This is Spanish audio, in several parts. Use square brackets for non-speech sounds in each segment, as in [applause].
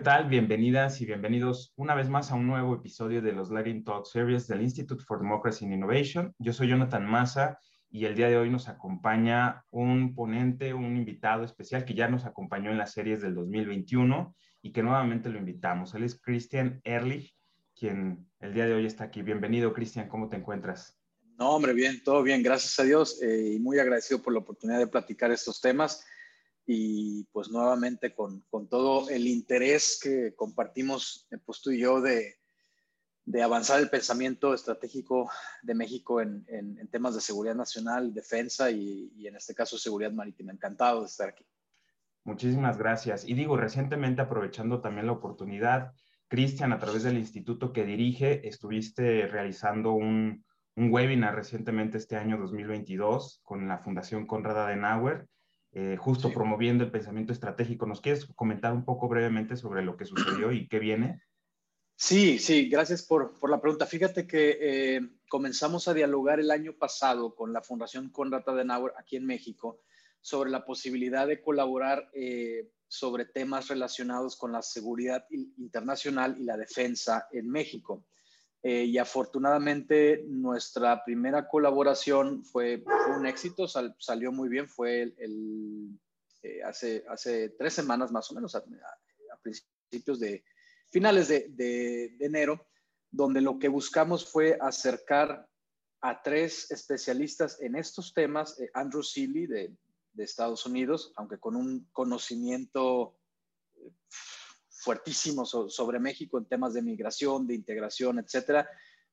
Hola, ¿qué tal? Bienvenidas y bienvenidos una vez más a un nuevo episodio de los Latin Talk Series del Institute for Democracy and Innovation. Yo soy Jonathan Massa y el día de hoy nos acompaña un ponente, un invitado especial que ya nos acompañó en las series del 2021 y que nuevamente lo invitamos. Él es Christian Ehrlich, quien el día de hoy está aquí. Bienvenido, Christian, ¿cómo te encuentras? No, hombre, bien, todo bien, gracias a Dios eh, y muy agradecido por la oportunidad de platicar estos temas y pues nuevamente con, con todo el interés que compartimos eh, pues tú y yo de, de avanzar el pensamiento estratégico de México en, en, temas de seguridad nacional, defensa y, y, en este caso seguridad marítima. Encantado de estar aquí. Muchísimas gracias. Y digo, recientemente aprovechando también la oportunidad, Cristian, a través del instituto que dirige, estuviste realizando un, un webinar recientemente este año 2022 con la Fundación Conrad Adenauer eh, justo promoviendo el pensamiento estratégico. ¿Nos quieres comentar un poco brevemente sobre lo que sucedió y qué viene? Sí, sí, gracias por, por la pregunta. Fíjate que eh, comenzamos a dialogar el año pasado con la Fundación Conrad Adenauer aquí en México sobre la posibilidad de colaborar eh, sobre temas relacionados con la seguridad internacional y la defensa en México. Eh, y afortunadamente nuestra primera colaboración fue, un éxito, salió muy bien, fue el, eh, hace, hace tres semanas más o menos, a, principios de finales de, de, enero, donde lo que buscamos fue acercar a tres especialistas en estos temas, eh, Andrew Seeley de, de Estados Unidos, aunque con un conocimiento fuertísimos sobre México en temas de migración, de integración, etcétera.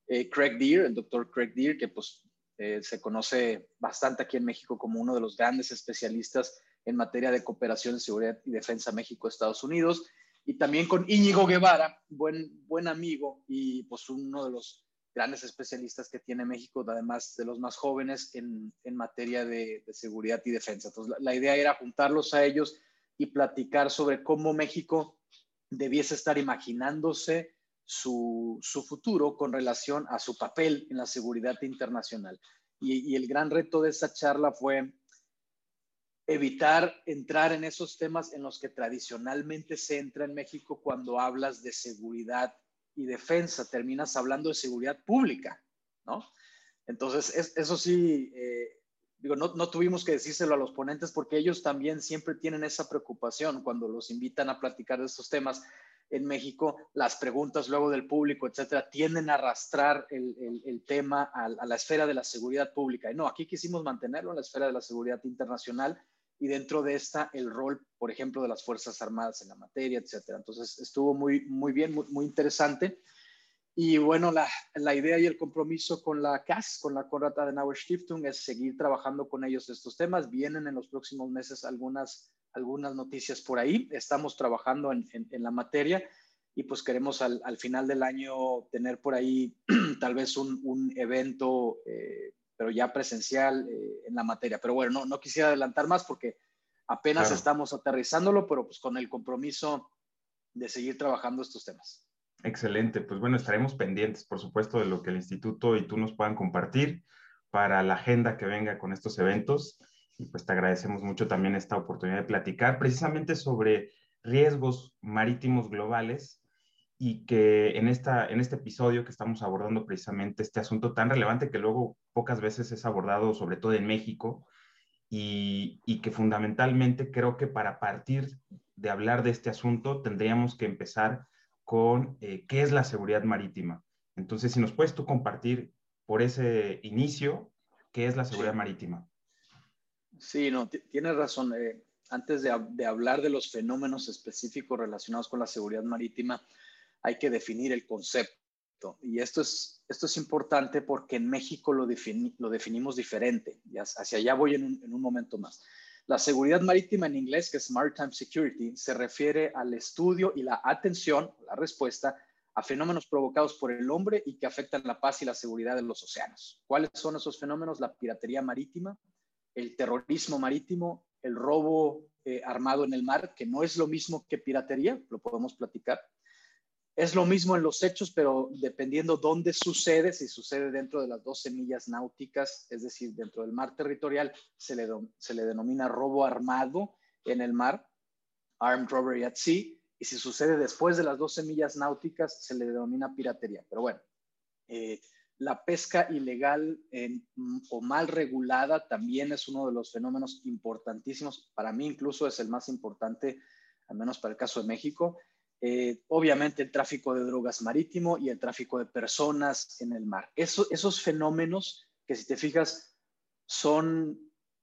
Eh, Craig Deer, el doctor Craig Deer, que pues eh, se conoce bastante aquí en México como uno de los grandes especialistas en materia de cooperación, seguridad y defensa México-Estados Unidos. Y también con Íñigo Guevara, buen, buen amigo y pues uno de los grandes especialistas que tiene México, además de los más jóvenes en, en materia de, de, seguridad y defensa. Entonces, la, la idea era juntarlos a ellos y platicar sobre cómo México debiese estar imaginándose su, futuro con relación a su papel en la seguridad internacional. Y, el gran reto de esta charla fue evitar entrar en esos temas en los que tradicionalmente se entra en México cuando hablas de seguridad y defensa, terminas hablando de seguridad pública, ¿no? Entonces, eso sí, eh, digo, no, no, tuvimos que decírselo a los ponentes porque ellos también siempre tienen esa preocupación cuando los invitan a platicar de estos temas. En México, las preguntas luego del público, etcétera, tienden a arrastrar el, el, tema a, a, la esfera de la seguridad pública. Y no, aquí quisimos mantenerlo en la esfera de la seguridad internacional y dentro de esta el rol, por ejemplo, de las Fuerzas Armadas en la materia, etcétera. Entonces, estuvo muy, muy bien, muy, muy interesante. Y bueno, la, la, idea y el compromiso con la CAS, con la Konrad Adenauer Stiftung, es seguir trabajando con ellos estos temas. Vienen en los próximos meses algunas, algunas noticias por ahí. Estamos trabajando en, en, en la materia y pues queremos al, al, final del año tener por ahí [clears throat] tal vez un, un evento, eh, pero ya presencial eh, en la materia. Pero bueno, no, no quisiera adelantar más porque apenas claro. estamos aterrizándolo, pero pues con el compromiso de seguir trabajando estos temas. Excelente, pues bueno, estaremos pendientes, por supuesto, de lo que el instituto y tú nos puedan compartir para la agenda que venga con estos eventos. Y pues te agradecemos mucho también esta oportunidad de platicar precisamente sobre riesgos marítimos globales y que en, esta, en este episodio que estamos abordando precisamente este asunto tan relevante que luego pocas veces es abordado, sobre todo en México, y, y que fundamentalmente creo que para partir de hablar de este asunto tendríamos que empezar con eh, qué es la seguridad marítima. Entonces, si nos puedes tú compartir por ese inicio, ¿qué es la seguridad sí. marítima? Sí, no, tienes razón. Eh, antes de, de, hablar de los fenómenos específicos relacionados con la seguridad marítima, hay que definir el concepto. Y esto es, esto es importante porque en México lo, defini lo definimos diferente. Y hacia allá voy en un, en un momento más. La seguridad marítima en inglés, que es Maritime Security, se refiere al estudio y la atención, la respuesta a fenómenos provocados por el hombre y que afectan la paz y la seguridad de los océanos. ¿Cuáles son esos fenómenos? La piratería marítima, el terrorismo marítimo, el robo eh, armado en el mar, que no es lo mismo que piratería, lo podemos platicar, es lo mismo en los hechos, pero dependiendo dónde sucede, si sucede dentro de las 12 millas náuticas, es decir, dentro del mar territorial, se le, se le denomina robo armado en el mar, armed robbery at sea, y si sucede después de las 12 millas náuticas se le denomina piratería. Pero bueno, eh, la pesca ilegal o mal regulada también es uno de los fenómenos importantísimos. Para mí incluso es el más importante, al menos para el caso de México. Eh, obviamente el tráfico de drogas marítimo y el tráfico de personas en el mar. esos fenómenos que si te fijas son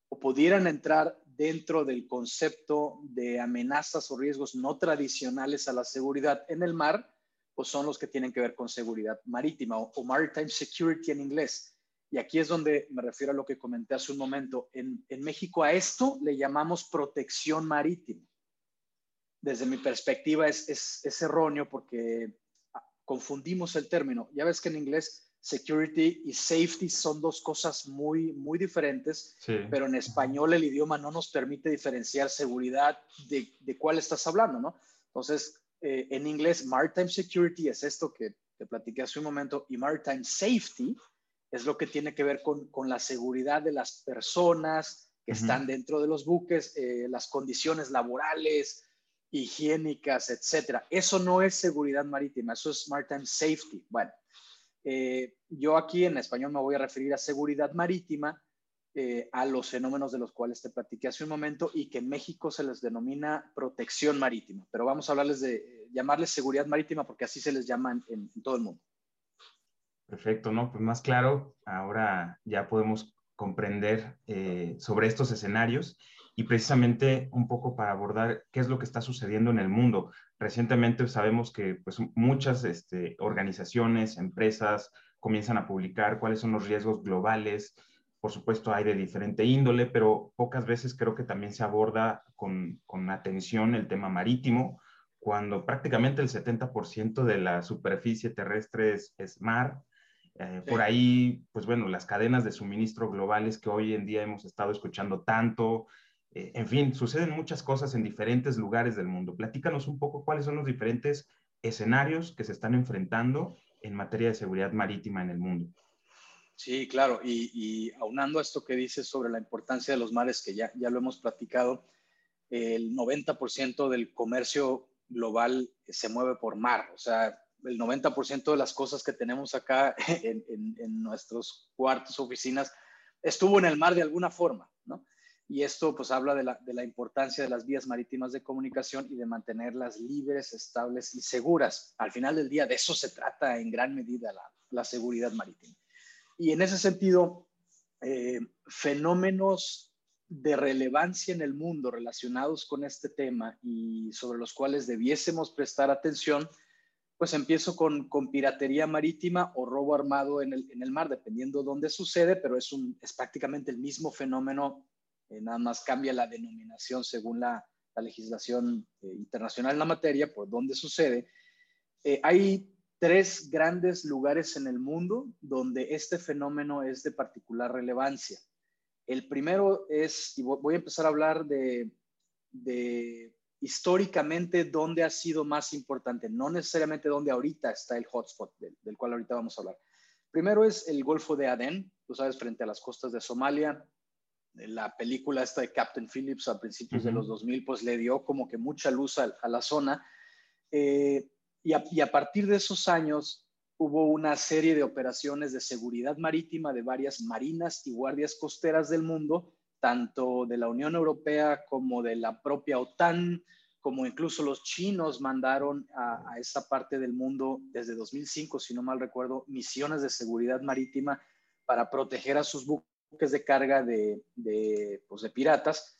o pudieran entrar dentro del concepto de amenazas o riesgos no tradicionales a la seguridad en el mar, pues son los que tienen que ver con seguridad marítima o, maritime security en inglés. Y aquí es donde me refiero a lo que comenté hace un momento. En, en México a esto le llamamos protección marítima desde mi perspectiva es, es, erróneo porque confundimos el término. Ya ves que en inglés security y safety son dos cosas muy, muy diferentes, pero en español el idioma no nos permite diferenciar seguridad de, de cuál estás hablando, ¿no? Entonces, eh, en inglés, maritime security es esto que te platiqué hace un momento y maritime safety es lo que tiene que ver con, con la seguridad de las personas que están dentro de los buques, eh, las condiciones laborales, higiénicas, etcétera. Eso no es seguridad marítima, eso es maritime safety. Bueno, eh, yo aquí en español me voy a referir a seguridad marítima, eh, a los fenómenos de los cuales te platiqué hace un momento y que en México se les denomina protección marítima, pero vamos a hablarles de, llamarles seguridad marítima porque así se les llama en, todo el mundo. Perfecto, ¿no? Pues más claro, ahora ya podemos comprender eh, sobre estos escenarios y precisamente un poco para abordar qué es lo que está sucediendo en el mundo. Recientemente sabemos que pues, muchas este, organizaciones, empresas comienzan a publicar cuáles son los riesgos globales. Por supuesto, hay de diferente índole, pero pocas veces creo que también se aborda con, con atención el tema marítimo, cuando prácticamente el 70% de la superficie terrestre es, es mar. Eh, por ahí, pues bueno, las cadenas de suministro globales que hoy en día hemos estado escuchando tanto, eh, en fin, suceden muchas cosas en diferentes lugares del mundo. Platícanos un poco cuáles son los diferentes escenarios que se están enfrentando en materia de seguridad marítima en el mundo. Sí, claro, y, aunando a esto que dices sobre la importancia de los mares, que ya, ya lo hemos platicado, el 90% del comercio global se mueve por mar, o sea, el 90% de las cosas que tenemos acá [laughs] en, en nuestros cuartos, oficinas, estuvo en el mar de alguna forma, ¿no? Y esto pues habla de la, importancia de las vías marítimas de comunicación y de mantenerlas libres, estables y seguras. Al final del día de eso se trata en gran medida la, seguridad marítima. Y en ese sentido, eh, fenómenos de relevancia en el mundo relacionados con este tema y sobre los cuales debiésemos prestar atención, pues empiezo con, piratería marítima o robo armado en el, mar, dependiendo dónde sucede, pero es, un, es prácticamente el mismo fenómeno eh, nada más cambia la denominación según la, legislación eh, internacional en la materia, por donde sucede. Eh, hay tres grandes lugares en el mundo donde este fenómeno es de particular relevancia. El primero es, y voy a empezar a hablar de, históricamente dónde ha sido más importante, no necesariamente dónde ahorita está el hotspot del, del, cual ahorita vamos a hablar. Primero es el Golfo de Adén, tú sabes, frente a las costas de Somalia, la película esta de Captain Phillips a principios de los 2000, pues le dio como que mucha luz a, la zona. Eh, y, a, partir de esos años hubo una serie de operaciones de seguridad marítima de varias marinas y guardias costeras del mundo, tanto de la Unión Europea como de la propia OTAN, como incluso los chinos mandaron a, a esa parte del mundo desde 2005, si no mal recuerdo, misiones de seguridad marítima para proteger a sus buques de carga de, pues, de, piratas,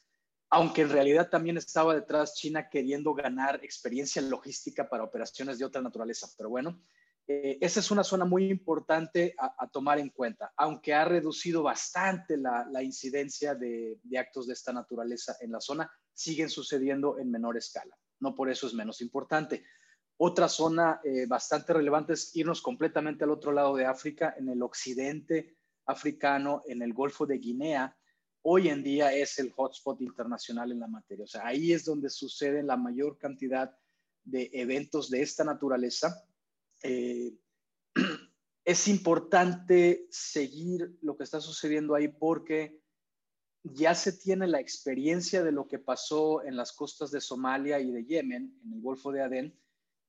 aunque en realidad también estaba detrás China queriendo ganar experiencia logística para operaciones de otra naturaleza. Pero bueno, eh, esa es una zona muy importante a, tomar en cuenta, aunque ha reducido bastante la, incidencia de, actos de esta naturaleza en la zona, siguen sucediendo en menor escala. No por eso es menos importante. Otra zona eh, bastante relevante es irnos completamente al otro lado de África, en el occidente africano en el Golfo de Guinea, hoy en día es el hotspot internacional en la materia. O sea, ahí es donde sucede la mayor cantidad de eventos de esta naturaleza. Eh, [clears throat] es importante seguir lo que está sucediendo ahí porque ya se tiene la experiencia de lo que pasó en las costas de Somalia y de Yemen, en el Golfo de Adén,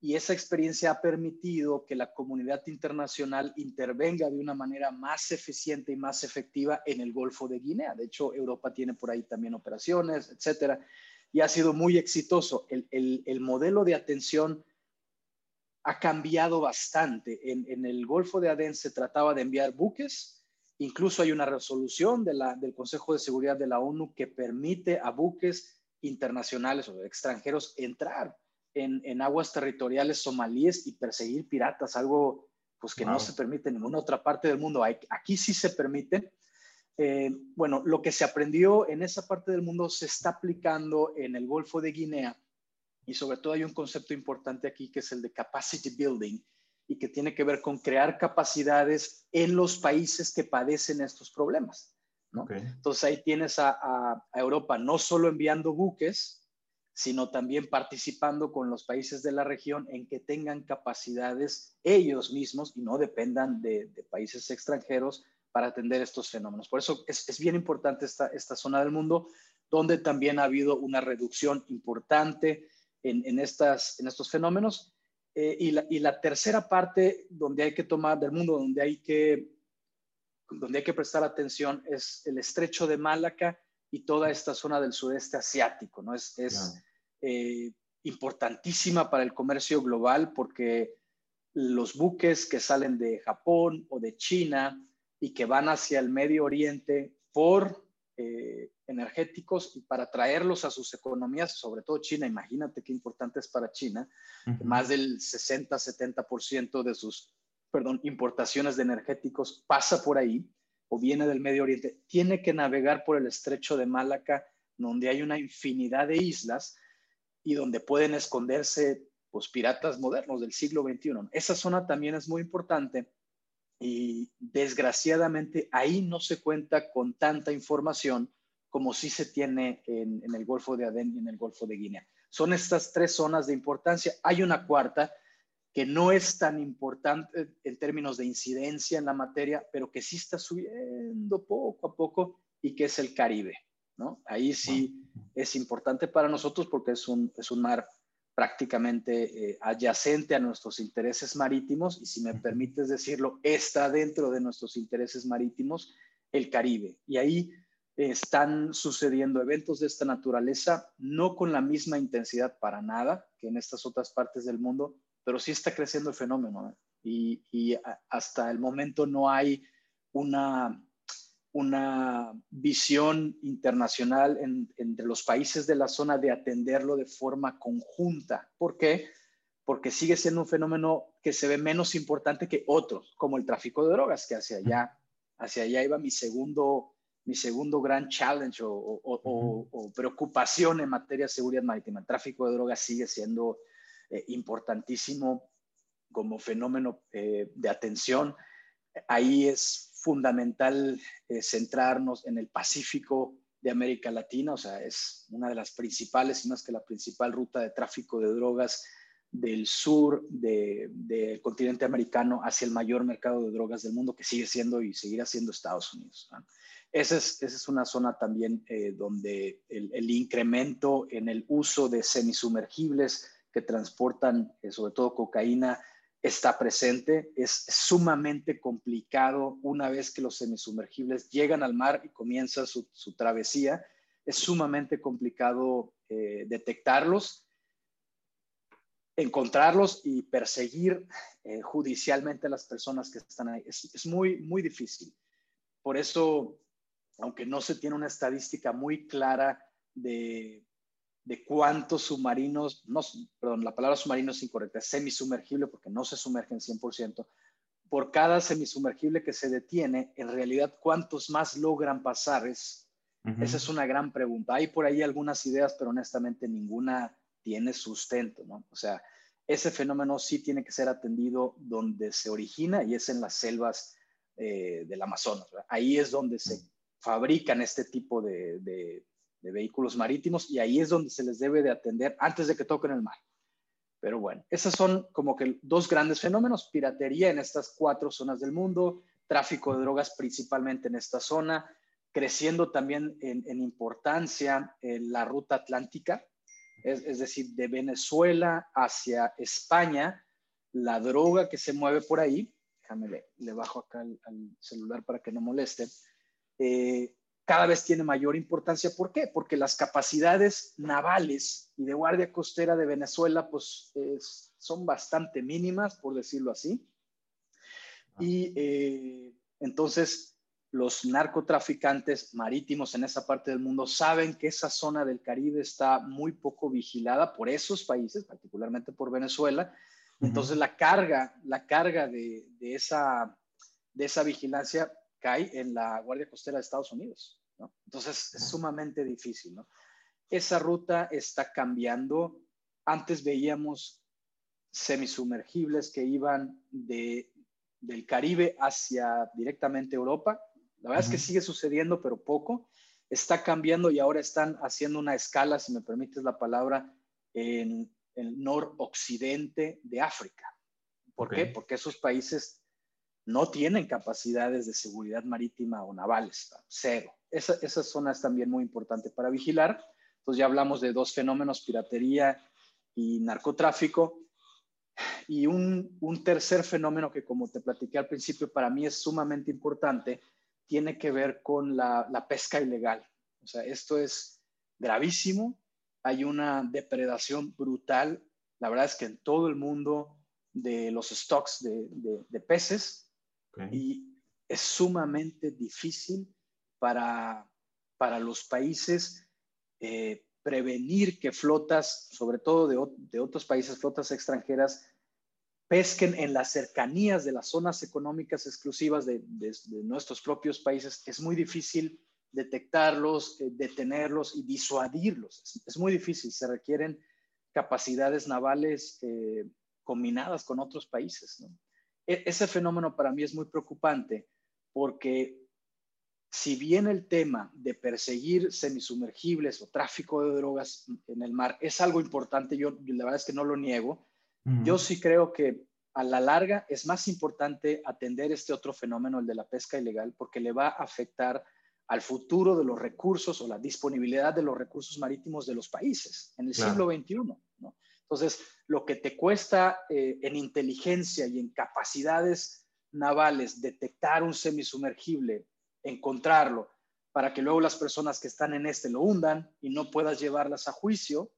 y esa experiencia ha permitido que la comunidad internacional intervenga de una manera más eficiente y más efectiva en el Golfo de Guinea. De hecho, Europa tiene por ahí también operaciones, etcétera, y ha sido muy exitoso. El, modelo de atención ha cambiado bastante. En, el Golfo de Adén se trataba de enviar buques, incluso hay una resolución del Consejo de Seguridad de la ONU que permite a buques internacionales o extranjeros entrar en, aguas territoriales somalíes y perseguir piratas, algo pues que no se permite en ninguna otra parte del mundo. Aquí sí se permite. Eh, bueno, lo que se aprendió en esa parte del mundo se está aplicando en el Golfo de Guinea y sobre todo hay un concepto importante aquí que es el de capacity building y que tiene que ver con crear capacidades en los países que padecen estos problemas. Entonces ahí tienes a, Europa no solo enviando buques, sino también participando con los países de la región en que tengan capacidades ellos mismos y no dependan de, países extranjeros para atender estos fenómenos. Por eso es, bien importante esta, esta zona del mundo, donde también ha habido una reducción importante en, estas, en estos fenómenos. Eh, y, la, y, la, tercera parte donde hay que tomar del mundo, donde hay que, donde hay que prestar atención, es el estrecho de Malaca y toda esta zona del sudeste asiático, ¿no? Es, es eh, importantísima para el comercio global porque los buques que salen de Japón o de China y que van hacia el Medio Oriente por eh, energéticos y para traerlos a sus economías, sobre todo China, imagínate qué importante es para China, más del 60-70% de sus, perdón, importaciones de energéticos pasa por ahí o viene del Medio Oriente, tiene que navegar por el estrecho de Malaca, donde hay una infinidad de islas y donde pueden esconderse pues, piratas modernos del siglo XXI. Esa zona también es muy importante y desgraciadamente ahí no se cuenta con tanta información como sí se tiene en, en el Golfo de Adén y en el Golfo de Guinea. Son estas tres zonas de importancia. Hay una cuarta que no es tan importante en términos de incidencia en la materia, pero que sí está subiendo poco a poco y que es el Caribe, ¿no? Ahí sí es importante para nosotros porque es un, es un mar prácticamente eh, adyacente a nuestros intereses marítimos y si me permites decirlo, está dentro de nuestros intereses marítimos el Caribe. Y ahí están sucediendo eventos de esta naturaleza, no con la misma intensidad para nada que en estas otras partes del mundo, pero sí está creciendo el fenómeno ¿eh? y, hasta el momento no hay una, una visión internacional entre los países de la zona de atenderlo de forma conjunta. ¿Por qué? Porque sigue siendo un fenómeno que se ve menos importante que otros, como el tráfico de drogas, que hacia allá, hacia allá iba mi segundo, mi segundo gran challenge o, o preocupación en materia de seguridad marítima. El tráfico de drogas sigue siendo eh, importantísimo como fenómeno eh, de atención. Ahí es fundamental eh, centrarnos en el Pacífico de América Latina, o sea, es una de las principales, no es que la principal ruta de tráfico de drogas del sur del continente americano hacia el mayor mercado de drogas del mundo, que sigue siendo y seguirá siendo Estados Unidos. Esa, es, esa, es, una zona también donde el, el, incremento en el uso de semisumergibles que transportan eh, sobre todo cocaína está presente. Es sumamente complicado una vez que los semisumergibles llegan al mar y comienza su, travesía. Es sumamente complicado eh, detectarlos, encontrarlos y perseguir eh, judicialmente a las personas que están ahí. Es, es muy, muy difícil. Por eso, aunque no se tiene una estadística muy clara de de cuántos submarinos, no, perdón, la palabra submarino es incorrecta, es semisumergible porque no se sumergen 100%. Por cada semisumergible que se detiene, en realidad, ¿cuántos más logran pasar? Es, Esa es una gran pregunta. Hay por ahí algunas ideas, pero honestamente ninguna tiene sustento, ¿no? O sea, ese fenómeno sí tiene que ser atendido donde se origina y es en las selvas eh, del Amazonas. Ahí es donde se fabrican este tipo de, de vehículos marítimos y ahí es donde se les debe de atender antes de que toquen el mar. Pero bueno, esos son como que dos grandes fenómenos, piratería en estas cuatro zonas del mundo, tráfico de drogas principalmente en esta zona, creciendo también en, importancia la ruta atlántica, es, decir, de Venezuela hacia España, la droga que se mueve por ahí, déjame le, bajo acá al, celular para que no moleste, eh, cada vez tiene mayor importancia. ¿Por qué? Porque las capacidades navales y de guardia costera de Venezuela pues son bastante mínimas, por decirlo así. Y eh, entonces los narcotraficantes marítimos en esa parte del mundo saben que esa zona del Caribe está muy poco vigilada por esos países, particularmente por Venezuela. Entonces la carga, la carga de, esa, de esa vigilancia cae en la Guardia Costera de Estados Unidos. Entonces es sumamente difícil. Esa ruta está cambiando. Antes veíamos semisumergibles que iban de, del Caribe hacia directamente Europa la verdad es que sigue sucediendo, pero poco. Está cambiando y ahora están haciendo una escala, si me permites la palabra, en el noroccidente de África. ¿Por qué? Porque esos países no tienen capacidades de seguridad marítima o navales, cero. Esa, esa zona es también muy importante para vigilar. Entonces ya hablamos de dos fenómenos, piratería y narcotráfico. Y un, un tercer fenómeno que, como te platiqué al principio, para mí es sumamente importante, tiene que ver con la, pesca ilegal. O sea, esto es gravísimo. Hay una depredación brutal. La verdad es que en todo el mundo de los stocks de, peces y es sumamente difícil para, para los países eh, prevenir que flotas, sobre todo de, de, otros países, flotas extranjeras, pesquen en las cercanías de las zonas económicas exclusivas de, nuestros propios países, es muy difícil detectarlos, eh, detenerlos y disuadirlos. Es, muy difícil, se requieren capacidades navales eh, combinadas con otros países. E, ese fenómeno para mí es muy preocupante porque si bien el tema de perseguir semisumergibles o tráfico de drogas en el mar es algo importante, yo la verdad es que no lo niego, yo sí creo que a la larga es más importante atender este otro fenómeno, el de la pesca ilegal, porque le va a afectar al futuro de los recursos o la disponibilidad de los recursos marítimos de los países en el siglo XXI. Entonces, lo que te cuesta eh, en inteligencia y en capacidades navales detectar un semisumergible, encontrarlo, para que luego las personas que están en este lo hundan y no puedas llevarlas a juicio,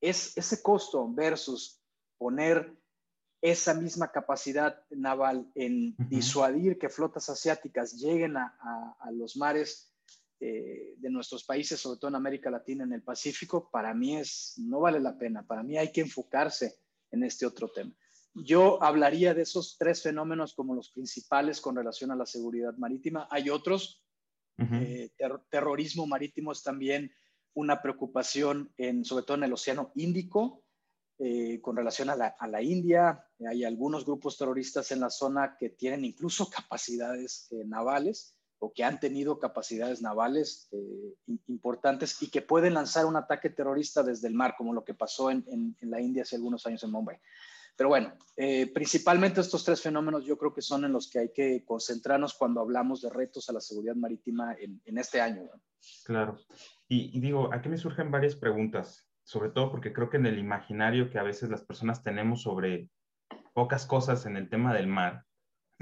es ese costo versus poner esa misma capacidad naval en disuadir que flotas asiáticas lleguen a, los mares eh, de nuestros países, sobre todo en América Latina, en el Pacífico, para mí es, no vale la pena. Para mí hay que enfocarse en este otro tema. Yo hablaría de esos tres fenómenos como los principales con relación a la seguridad marítima. Hay otros. Eh, terrorismo marítimo es también una preocupación, en, sobre todo en el Océano Índico, eh, con relación a la, India. Hay algunos grupos terroristas en la zona que tienen incluso capacidades eh, navales que han tenido capacidades navales eh, importantes y que pueden lanzar un ataque terrorista desde el mar, como lo que pasó en, la India hace algunos años en Mumbai. Pero bueno, principalmente estos tres fenómenos yo creo que son en los que hay que concentrarnos cuando hablamos de retos a la seguridad marítima en, este año. Claro. Y, y, digo, aquí me surgen varias preguntas sobre todo porque creo que en el imaginario que a veces las personas tenemos sobre pocas cosas en el tema del mar,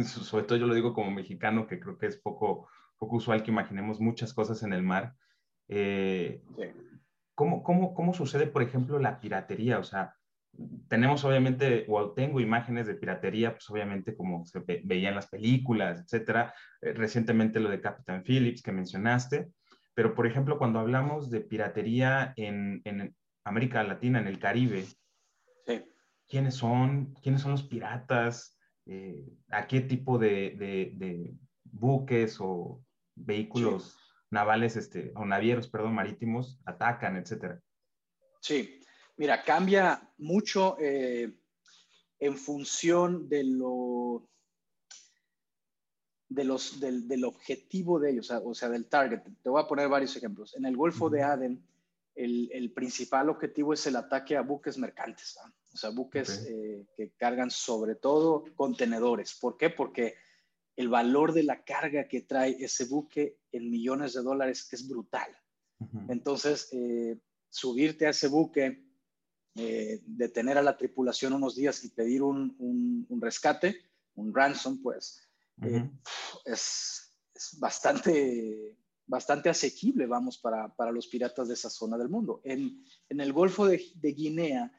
sobre todo yo lo digo como mexicano, que creo que es poco, poco usual que imaginemos muchas cosas en el mar. Eh, ¿cómo, cómo, cómo, sucede, por ejemplo, la piratería? O sea, tenemos obviamente, o tengo imágenes de piratería, pues obviamente como se veía en las películas, etcétera. Eh, recientemente lo de Captain Phillips que mencionaste. Pero, por ejemplo, cuando hablamos de piratería en, en, América Latina, en el Caribe. ¿Quiénes son? ¿Quiénes son los piratas? Eh, ¿A qué tipo de, buques o vehículos navales, este, o navieros, perdón, marítimos atacan, etcétera? Sí, mira, cambia mucho eh, en función de lo de los, del, objetivo de ellos, o sea, del target. Te voy a poner varios ejemplos. En el Golfo de Aden, el, principal objetivo es el ataque a buques mercantes, o sea, buques eh, que cargan sobre todo contenedores. ¿Por qué? Porque el valor de la carga que trae ese buque en millones de dólares es brutal. Entonces, eh, subirte a ese buque, eh, detener a la tripulación unos días y pedir un, rescate, un ransom, pues, eh, es, bastante, bastante asequible, vamos, para, los piratas de esa zona del mundo. En, el Golfo de, Guinea,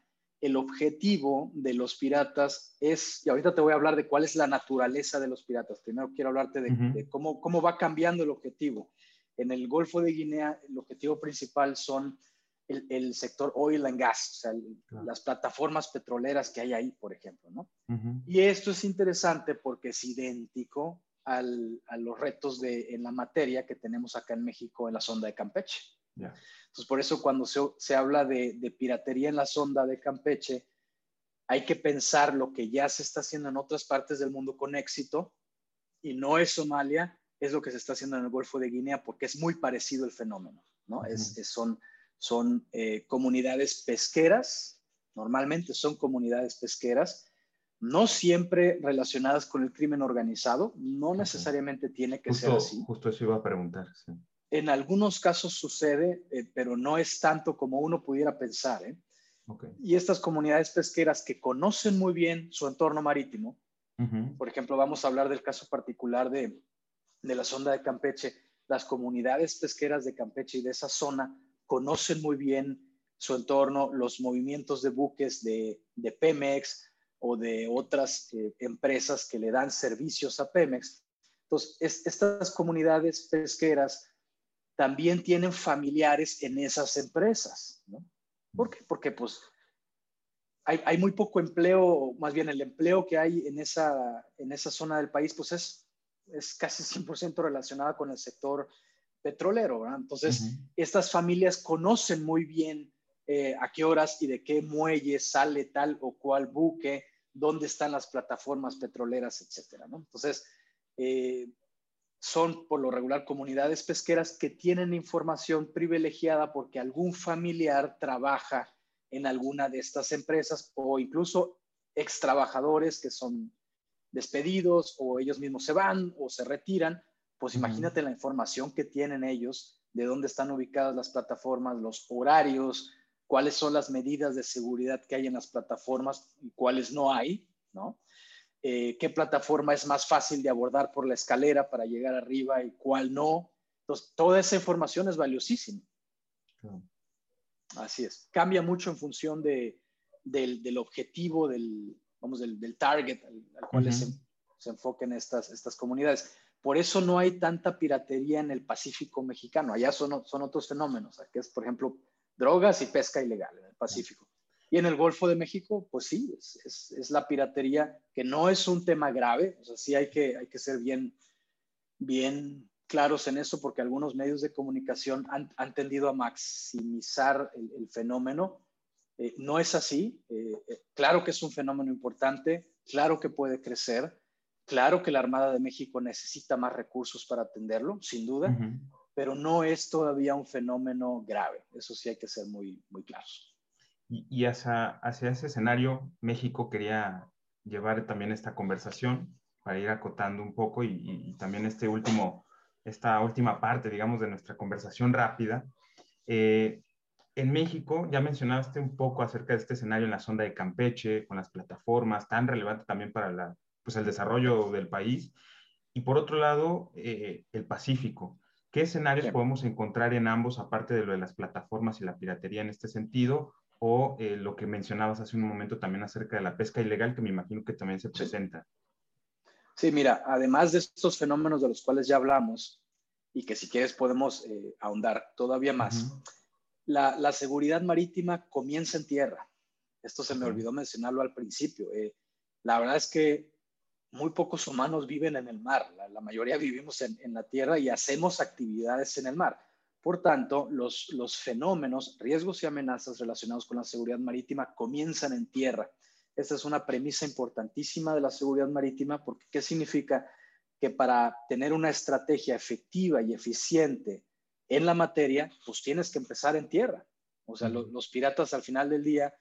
el objetivo de los piratas es, y ahorita te voy a hablar de cuál es la naturaleza de los piratas. Primero quiero hablarte de, cómo, cómo va cambiando el objetivo. En el Golfo de Guinea, el objetivo principal son el, sector oil and gas, o sea, las plataformas petroleras que hay ahí, por ejemplo, ¿no? Y esto es interesante porque es idéntico a los retos de, en la materia que tenemos acá en México en la sonda de Campeche. Entonces, por eso cuando se, se habla de, de, piratería en la sonda de Campeche, hay que pensar lo que ya se está haciendo en otras partes del mundo con éxito y no es Somalia, es lo que se está haciendo en el Golfo de Guinea porque es muy parecido el fenómeno, ¿no? es, son son eh, comunidades pesqueras, normalmente son comunidades pesqueras, no siempre relacionadas con el crimen organizado, no necesariamente tiene que ser así. Justo eso iba a preguntar. En algunos casos sucede, eh, pero no es tanto como uno pudiera pensar. ¿eh? Y estas comunidades pesqueras que conocen muy bien su entorno marítimo, por ejemplo, vamos a hablar del caso particular de, de la sonda de Campeche, las comunidades pesqueras de Campeche y de esa zona conocen muy bien su entorno, los movimientos de buques de, Pemex o de otras eh, empresas que le dan servicios a Pemex. Entonces, estas comunidades pesqueras también tienen familiares en esas empresas, ¿no? ¿Por qué? Porque pues hay, muy poco empleo, más bien el empleo que hay en esa, en esa zona del país, pues es, es casi 100% relacionada con el sector petrolero, ¿verdad? Entonces, estas familias conocen muy bien eh, a qué horas y de qué muelle sale tal o cual buque, dónde están las plataformas petroleras, etcétera, ¿no? Entonces, eh, son por lo regular comunidades pesqueras que tienen información privilegiada porque algún familiar trabaja en alguna de estas empresas o incluso ex trabajadores que son despedidos o ellos mismos se van o se retiran pues imagínate la información que tienen ellos, de dónde están ubicadas las plataformas, los horarios, cuáles son las medidas de seguridad que hay en las plataformas y cuáles no hay, ¿no? Eh, qué plataforma es más fácil de abordar por la escalera para llegar arriba y cuál no. Entonces, toda esa información es valiosísima. Así es. Cambia mucho en función de, del, objetivo, del, vamos, del, target al, cual se, se, enfoquen estas, estas comunidades. Por eso no hay tanta piratería en el Pacífico mexicano. Allá son, son otros fenómenos, que es, por ejemplo, drogas y pesca ilegal en el Pacífico. Y en el Golfo de México, pues sí, es, la piratería, que no es un tema grave, o sea, sí hay que, hay que ser bien, bien claros en eso, porque algunos medios de comunicación han, tendido a maximizar el, fenómeno. Eh, no es así. Eh, eh, claro que es un fenómeno importante, claro que puede crecer, Claro que la Armada de México necesita más recursos para atenderlo, sin duda, pero no es todavía un fenómeno grave. Eso sí hay que ser muy, muy claros. Y, hacia, hacia, ese escenario, México quería llevar también esta conversación para ir acotando un poco y, también este último, esta última parte, digamos, de nuestra conversación rápida. Eh, en México, ya mencionaste un poco acerca de este escenario en la sonda de Campeche, con las plataformas, tan relevante también para la pues, el desarrollo del país. Y por otro lado, eh, el Pacífico. ¿Qué escenarios podemos encontrar en ambos, aparte de lo de las plataformas y la piratería en este sentido? O eh, lo que mencionabas hace un momento también acerca de la pesca ilegal, que me imagino que también se presenta. Sí, mira, además de estos fenómenos de los cuales ya hablamos, y que si quieres podemos eh, ahondar todavía más, la, la, seguridad marítima comienza en tierra. Esto se me olvidó mencionarlo al principio. la verdad es que muy pocos humanos viven en el mar, la, mayoría vivimos en, la tierra y hacemos actividades en el mar. Por tanto, los, los fenómenos, riesgos y amenazas relacionados con la seguridad marítima comienzan en tierra. Esta es una premisa importantísima de la seguridad marítima porque ¿qué significa? Que para tener una estrategia efectiva y eficiente en la materia, pues tienes que empezar en tierra. O sea, los piratas al final del día,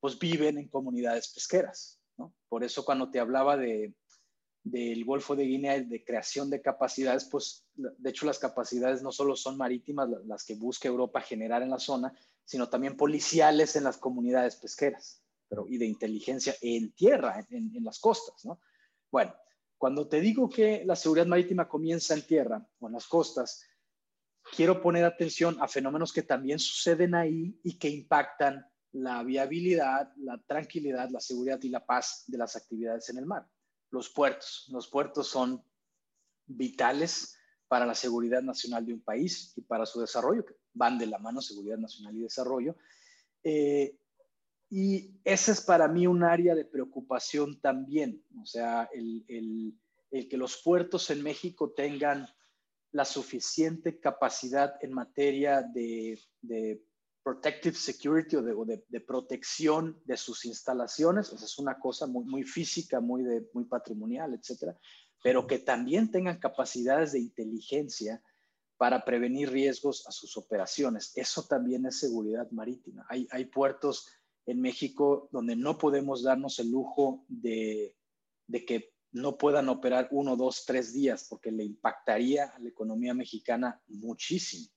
pues viven en comunidades pesqueras. ¿no? Por eso cuando te hablaba de, del Golfo de Guinea de creación de capacidades, pues de hecho las capacidades no solo son marítimas, las que busca Europa generar en la zona, sino también policiales en las comunidades pesqueras pero, y de inteligencia en tierra, en, en las costas. ¿no? Bueno, cuando te digo que la seguridad marítima comienza en tierra o en las costas, quiero poner atención a fenómenos que también suceden ahí y que impactan la viabilidad, la tranquilidad, la seguridad y la paz de las actividades en el mar. Los puertos. Los puertos son vitales para la seguridad nacional de un país y para su desarrollo, que van de la mano seguridad nacional y desarrollo. Eh, y ese es para mí un área de preocupación también, o sea, el, el, que los puertos en México tengan la suficiente capacidad en materia de protective security o, de, de, protección de sus instalaciones, esa es una cosa muy, muy física, muy, de, muy patrimonial, etcétera, pero que también tengan capacidades de inteligencia para prevenir riesgos a sus operaciones. Eso también es seguridad marítima. Hay, hay puertos en México donde no podemos darnos el lujo de, de que no puedan operar uno, dos, tres días, porque le impactaría a la economía mexicana muchísimo.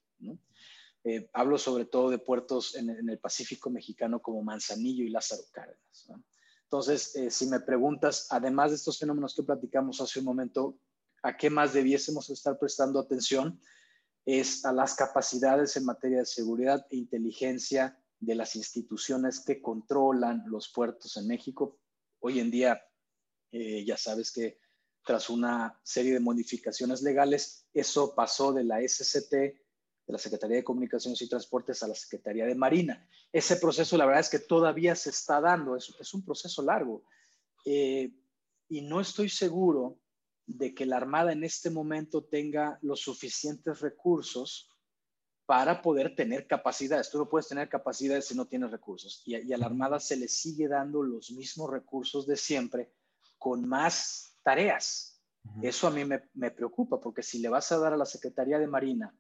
Eh, hablo sobre todo de puertos en, el Pacífico mexicano como Manzanillo y Lázaro Cárdenas. Entonces, eh, si me preguntas, además de estos fenómenos que platicamos hace un momento, ¿a qué más debiésemos estar prestando atención? Es a las capacidades en materia de seguridad e inteligencia de las instituciones que controlan los puertos en México. Hoy en día eh, ya sabes que tras una serie de modificaciones legales, eso pasó de la SCT, de la Secretaría de Comunicaciones y Transportes, a la Secretaría de Marina. Ese proceso, la verdad es que todavía se está dando, es, es un proceso largo. Eh, y no estoy seguro de que la Armada en este momento tenga los suficientes recursos para poder tener capacidades. Tú no puedes tener capacidades si no tienes recursos. Y, y a la Armada se le sigue dando los mismos recursos de siempre con más tareas. Eso a mí me, preocupa, porque si le vas a dar a la Secretaría de Marina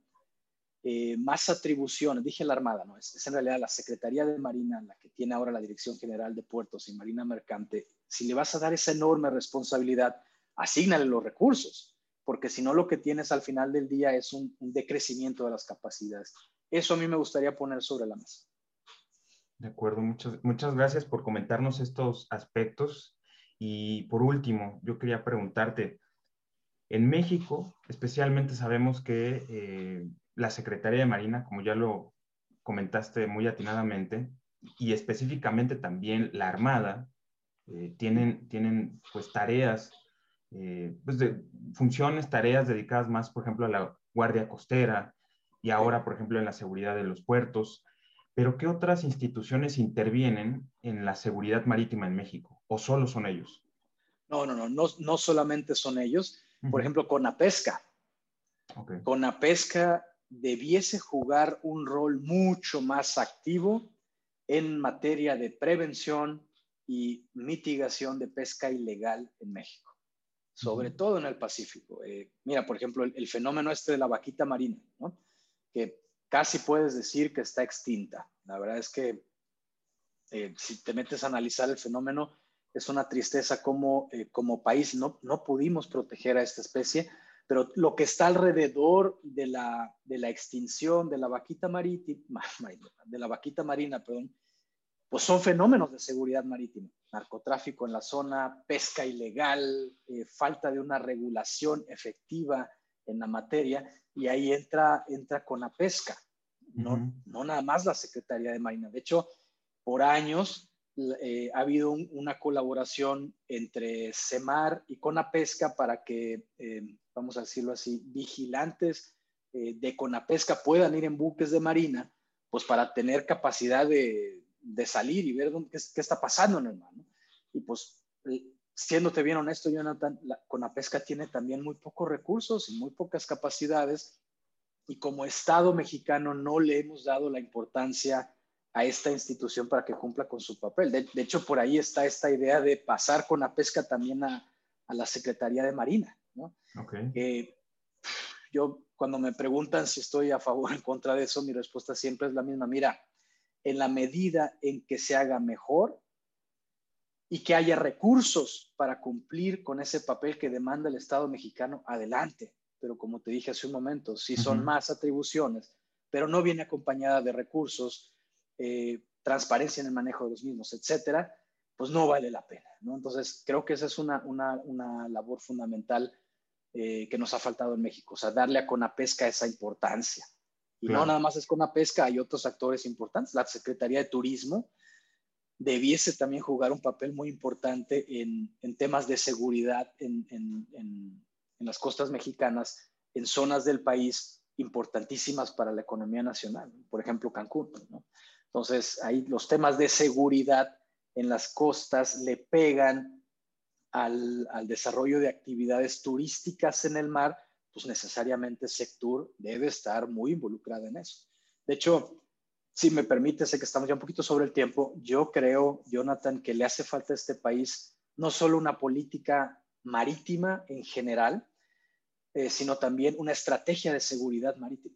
eh, más atribuciones, dije la Armada, no, es, en realidad la Secretaría de Marina, la que tiene ahora la Dirección General de Puertos y Marina Mercante, si le vas a dar esa enorme responsabilidad, asígnale los recursos, porque si no lo que tienes al final del día es un, un decrecimiento de las capacidades. Eso a mí me gustaría poner sobre la mesa. De acuerdo, muchas, muchas gracias por comentarnos estos aspectos y por último, yo quería preguntarte, en México, especialmente sabemos que eh, la Secretaría de Marina, como ya lo comentaste muy atinadamente, y específicamente también la Armada, eh, tienen, tienen pues tareas, eh, pues de funciones, tareas dedicadas más, por ejemplo, a la Guardia Costera y ahora, por ejemplo, en la seguridad de los puertos. Pero ¿qué otras instituciones intervienen en la seguridad marítima en México? ¿O solo son ellos? No, no, no, no, no solamente son ellos. Por ejemplo, con la pesca. Con la pesca debiese jugar un rol mucho más activo en materia de prevención y mitigación de pesca ilegal en México, sobre todo en el Pacífico. Eh, mira, por ejemplo, el, fenómeno este de la vaquita marina, ¿no? que casi puedes decir que está extinta. La verdad es que eh, si te metes a analizar el fenómeno, es una tristeza como, eh, como país no, no pudimos proteger a esta especie, pero lo que está alrededor de la, de la extinción de la vaquita marítima, [laughs] de la vaquita marina, perdón, pues son fenómenos de seguridad marítima, narcotráfico en la zona, pesca ilegal, eh, falta de una regulación efectiva en la materia, y ahí entra, entra con la pesca, no, no nada más la Secretaría de Marina. De hecho, por años eh, ha habido una colaboración entre CEMAR y CONAPESCA para que, eh, vamos a decirlo así, vigilantes eh, de CONAPESCA puedan ir en buques de marina, pues para tener capacidad de, de salir y ver dónde, qué, qué, está pasando en el mar. Y pues, siéndote bien honesto, Jonathan, la CONAPESCA tiene también muy pocos recursos y muy pocas capacidades y como Estado mexicano no le hemos dado la importancia a esta institución para que cumpla con su papel. De, hecho, por ahí está esta idea de pasar con la pesca también a, la Secretaría de Marina. ¿no? Eh, yo, cuando me preguntan si estoy a favor o en contra de eso, mi respuesta siempre es la misma. Mira, en la medida en que se haga mejor, y que haya recursos para cumplir con ese papel que demanda el Estado mexicano, adelante. Pero como te dije hace un momento, si son más atribuciones, pero no viene acompañada de recursos, eh, transparencia en el manejo de los mismos, etcétera, pues no vale la pena. ¿no? Entonces, creo que esa es una, una, una labor fundamental eh, que nos ha faltado en México, o sea, darle a Conapesca esa importancia. Y no nada más es Conapesca, hay otros actores importantes. La Secretaría de Turismo debiese también jugar un papel muy importante en, en temas de seguridad en, en, en, las costas mexicanas, en zonas del país importantísimas para la economía nacional, por ejemplo Cancún. ¿no? Entonces, ahí los temas de seguridad en las costas le pegan al, desarrollo de actividades turísticas en el mar, pues necesariamente Sectur debe estar muy involucrada en eso. De hecho, si me permite, sé que estamos ya un poquito sobre el tiempo, yo creo, Jonathan, que le hace falta a este país no solo una política marítima en general, eh, sino también una estrategia de seguridad marítima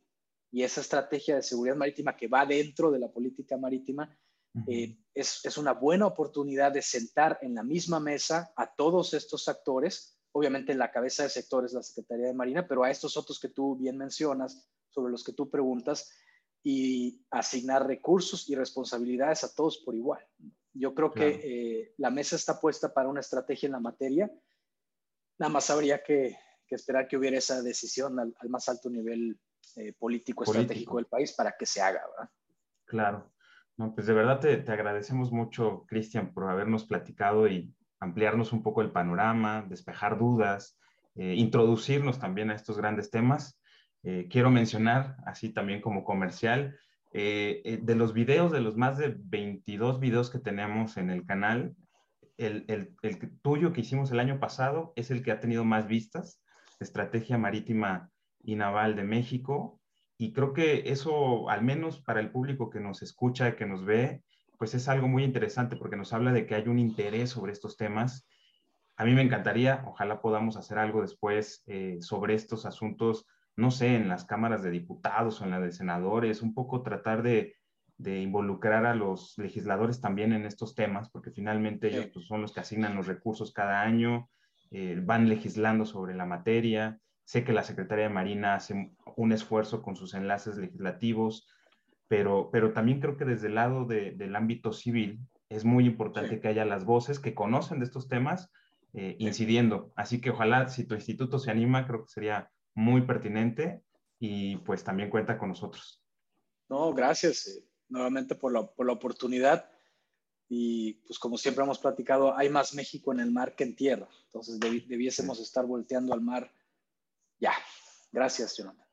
y esa estrategia de seguridad marítima que va dentro de la política marítima eh, es, es, una buena oportunidad de sentar en la misma mesa a todos estos actores, obviamente en la cabeza de sectores la Secretaría de Marina, pero a estos otros que tú bien mencionas, sobre los que tú preguntas, y asignar recursos y responsabilidades a todos por igual. Yo creo que eh, la mesa está puesta para una estrategia en la materia. Nada más habría que, que esperar que hubiera esa decisión al, al más alto nivel eh, político, estratégico del país para que se haga, ¿verdad? Claro. No, pues de verdad te, te agradecemos mucho, Cristian, por habernos platicado y ampliarnos un poco el panorama, despejar dudas, eh, introducirnos también a estos grandes temas. Eh, quiero mencionar, así también como comercial, de los videos, de los más de 22 videos que tenemos en el canal, el, el, el, tuyo que hicimos el año pasado es el que ha tenido más vistas, Estrategia Marítima y Naval de México. Y creo que eso, al menos para el público que nos escucha, que nos ve, pues es algo muy interesante porque nos habla de que hay un interés sobre estos temas. A mí me encantaría, ojalá podamos hacer algo después eh, sobre estos asuntos, no sé, en las cámaras de diputados o en las de senadores, un poco tratar de, de involucrar a los legisladores también en estos temas, porque finalmente ellos pues, son los que asignan los recursos cada año, eh, van legislando sobre la materia. Sé que la Secretaría de Marina hace un esfuerzo con sus enlaces legislativos, pero, pero también creo que desde el lado del ámbito civil es muy importante que haya las voces que conocen de estos temas eh, incidiendo. Así que ojalá si tu instituto se anima, creo que sería muy pertinente y pues también cuenta con nosotros. No, gracias eh, nuevamente por la, por la oportunidad y pues como siempre hemos platicado, hay más México en el mar que en tierra. Entonces debiésemos estar volteando al mar ya, gracias, Jonathan.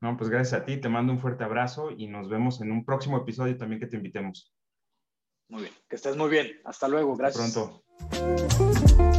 No, pues gracias a ti, te mando un fuerte abrazo y nos vemos en un próximo episodio también que te invitemos. Muy bien, que estés muy bien. Hasta luego, gracias. pronto.